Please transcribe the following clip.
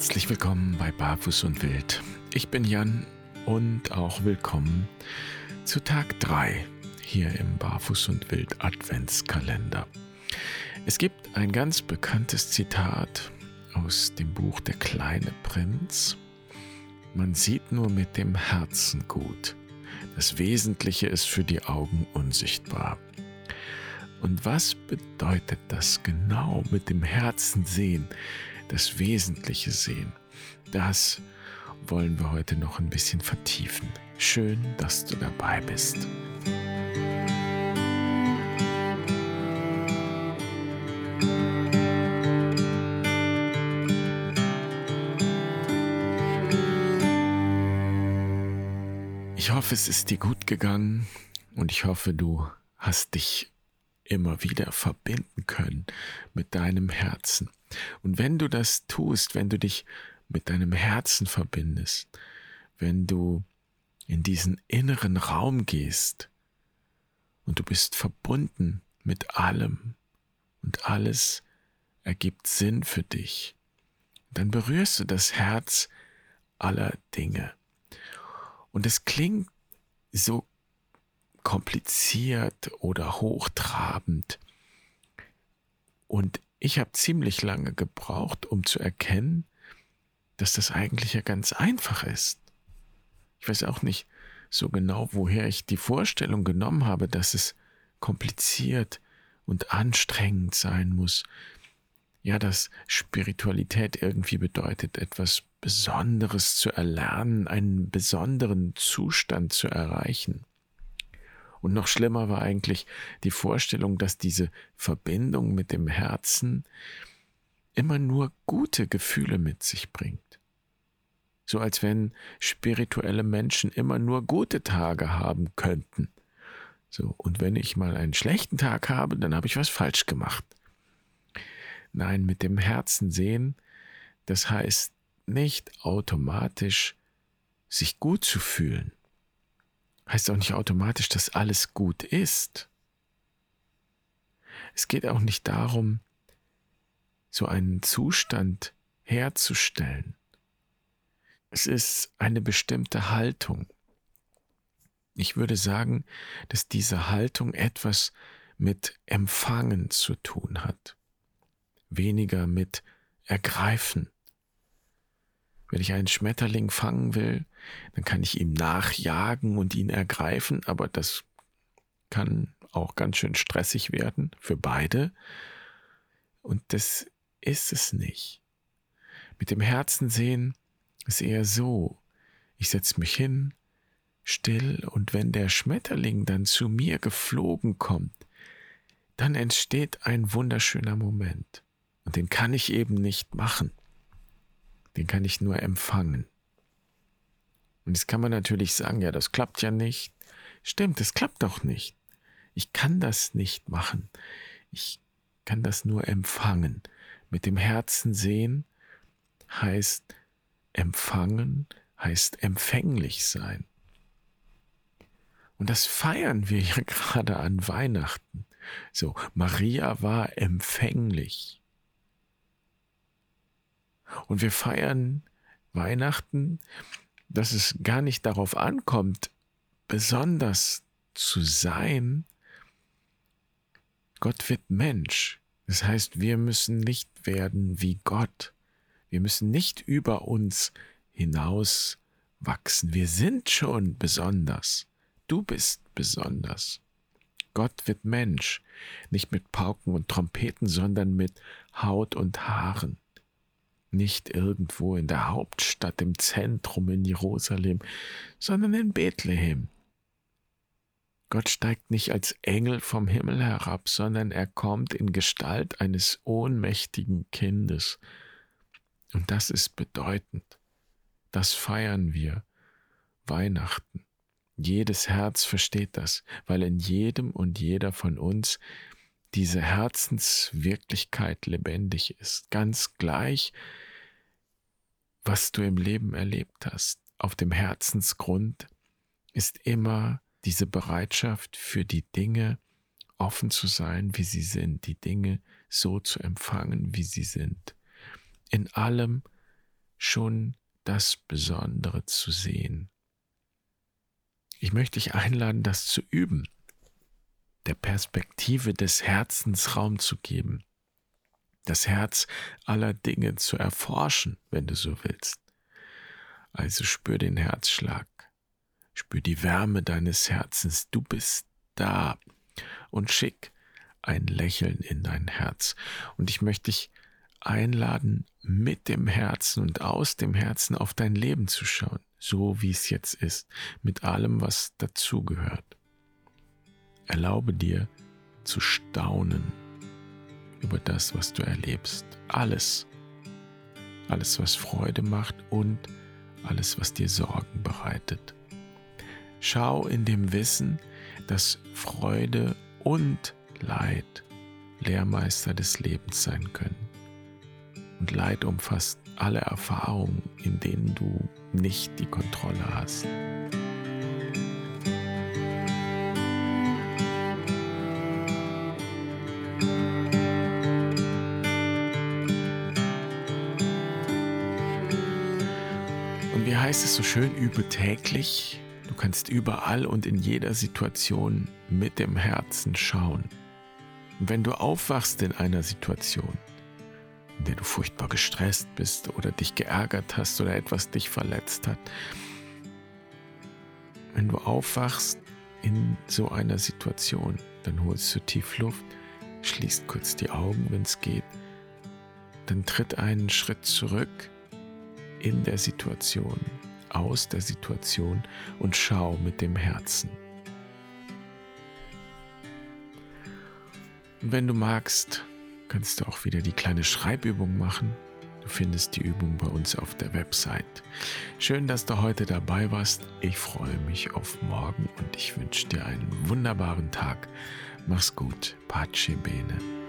Herzlich willkommen bei Barfuß und Wild. Ich bin Jan und auch willkommen zu Tag 3 hier im Barfuß und Wild Adventskalender. Es gibt ein ganz bekanntes Zitat aus dem Buch Der kleine Prinz. Man sieht nur mit dem Herzen gut. Das Wesentliche ist für die Augen unsichtbar. Und was bedeutet das genau mit dem Herzen sehen? Das Wesentliche sehen. Das wollen wir heute noch ein bisschen vertiefen. Schön, dass du dabei bist. Ich hoffe, es ist dir gut gegangen und ich hoffe, du hast dich immer wieder verbinden können mit deinem Herzen. Und wenn du das tust, wenn du dich mit deinem Herzen verbindest, wenn du in diesen inneren Raum gehst und du bist verbunden mit allem und alles ergibt Sinn für dich, dann berührst du das Herz aller Dinge. Und es klingt so kompliziert oder hochtrabend. Und ich habe ziemlich lange gebraucht, um zu erkennen, dass das eigentlich ja ganz einfach ist. Ich weiß auch nicht so genau, woher ich die Vorstellung genommen habe, dass es kompliziert und anstrengend sein muss. Ja, dass Spiritualität irgendwie bedeutet, etwas Besonderes zu erlernen, einen besonderen Zustand zu erreichen. Und noch schlimmer war eigentlich die Vorstellung, dass diese Verbindung mit dem Herzen immer nur gute Gefühle mit sich bringt. So als wenn spirituelle Menschen immer nur gute Tage haben könnten. So, und wenn ich mal einen schlechten Tag habe, dann habe ich was falsch gemacht. Nein, mit dem Herzen sehen, das heißt nicht automatisch sich gut zu fühlen heißt auch nicht automatisch, dass alles gut ist. Es geht auch nicht darum, so einen Zustand herzustellen. Es ist eine bestimmte Haltung. Ich würde sagen, dass diese Haltung etwas mit Empfangen zu tun hat, weniger mit Ergreifen. Wenn ich einen Schmetterling fangen will, dann kann ich ihm nachjagen und ihn ergreifen, aber das kann auch ganz schön stressig werden für beide. Und das ist es nicht. Mit dem Herzen sehen ist eher so. Ich setze mich hin, still, und wenn der Schmetterling dann zu mir geflogen kommt, dann entsteht ein wunderschöner Moment. Und den kann ich eben nicht machen den kann ich nur empfangen. Und jetzt kann man natürlich sagen, ja, das klappt ja nicht. Stimmt, das klappt doch nicht. Ich kann das nicht machen. Ich kann das nur empfangen. Mit dem Herzen sehen heißt empfangen, heißt empfänglich sein. Und das feiern wir ja gerade an Weihnachten. So, Maria war empfänglich. Und wir feiern Weihnachten, dass es gar nicht darauf ankommt, besonders zu sein. Gott wird Mensch. Das heißt, wir müssen nicht werden wie Gott. Wir müssen nicht über uns hinaus wachsen. Wir sind schon besonders. Du bist besonders. Gott wird Mensch, nicht mit Pauken und Trompeten, sondern mit Haut und Haaren nicht irgendwo in der Hauptstadt im Zentrum in Jerusalem, sondern in Bethlehem. Gott steigt nicht als Engel vom Himmel herab, sondern er kommt in Gestalt eines ohnmächtigen Kindes. Und das ist bedeutend. Das feiern wir. Weihnachten. Jedes Herz versteht das, weil in jedem und jeder von uns diese Herzenswirklichkeit lebendig ist, ganz gleich, was du im Leben erlebt hast. Auf dem Herzensgrund ist immer diese Bereitschaft für die Dinge offen zu sein, wie sie sind, die Dinge so zu empfangen, wie sie sind. In allem schon das Besondere zu sehen. Ich möchte dich einladen, das zu üben, der Perspektive des Herzens Raum zu geben, das Herz aller Dinge zu erforschen, wenn du so willst. Also spür den Herzschlag, spür die Wärme deines Herzens, du bist da und schick ein Lächeln in dein Herz. Und ich möchte dich einladen, mit dem Herzen und aus dem Herzen auf dein Leben zu schauen, so wie es jetzt ist, mit allem, was dazugehört. Erlaube dir zu staunen über das, was du erlebst. Alles. Alles, was Freude macht und alles, was dir Sorgen bereitet. Schau in dem Wissen, dass Freude und Leid Lehrmeister des Lebens sein können. Und Leid umfasst alle Erfahrungen, in denen du nicht die Kontrolle hast. Heißt es so schön, übe täglich. Du kannst überall und in jeder Situation mit dem Herzen schauen. Wenn du aufwachst in einer Situation, in der du furchtbar gestresst bist oder dich geärgert hast oder etwas dich verletzt hat, wenn du aufwachst in so einer Situation, dann holst du tief Luft, schließt kurz die Augen, wenn es geht, dann tritt einen Schritt zurück in der Situation, aus der Situation und schau mit dem Herzen. Und wenn du magst, kannst du auch wieder die kleine Schreibübung machen. Du findest die Übung bei uns auf der Website. Schön, dass du heute dabei warst. Ich freue mich auf morgen und ich wünsche dir einen wunderbaren Tag. Mach's gut. Pace bene.